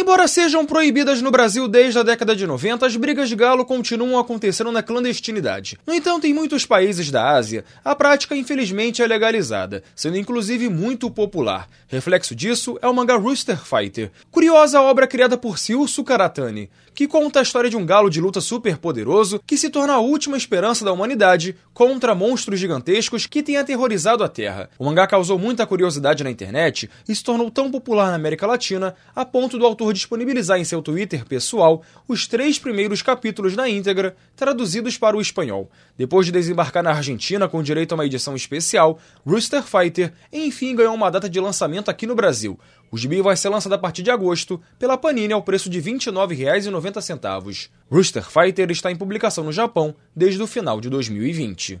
Embora sejam proibidas no Brasil desde a década de 90, as brigas de galo continuam acontecendo na clandestinidade. No entanto, em muitos países da Ásia, a prática infelizmente é legalizada, sendo inclusive muito popular. Reflexo disso é o mangá Rooster Fighter, curiosa obra criada por Seo Sukaratani, que conta a história de um galo de luta super poderoso que se torna a última esperança da humanidade contra monstros gigantescos que têm aterrorizado a Terra. O mangá causou muita curiosidade na internet e se tornou tão popular na América Latina a ponto do autor disponibilizar em seu Twitter pessoal os três primeiros capítulos na íntegra, traduzidos para o espanhol. Depois de desembarcar na Argentina com direito a uma edição especial, Rooster Fighter enfim ganhou uma data de lançamento aqui no Brasil. O gibi vai ser lançado a partir de agosto pela Panini ao preço de R$ 29,90. Rooster Fighter está em publicação no Japão desde o final de 2020.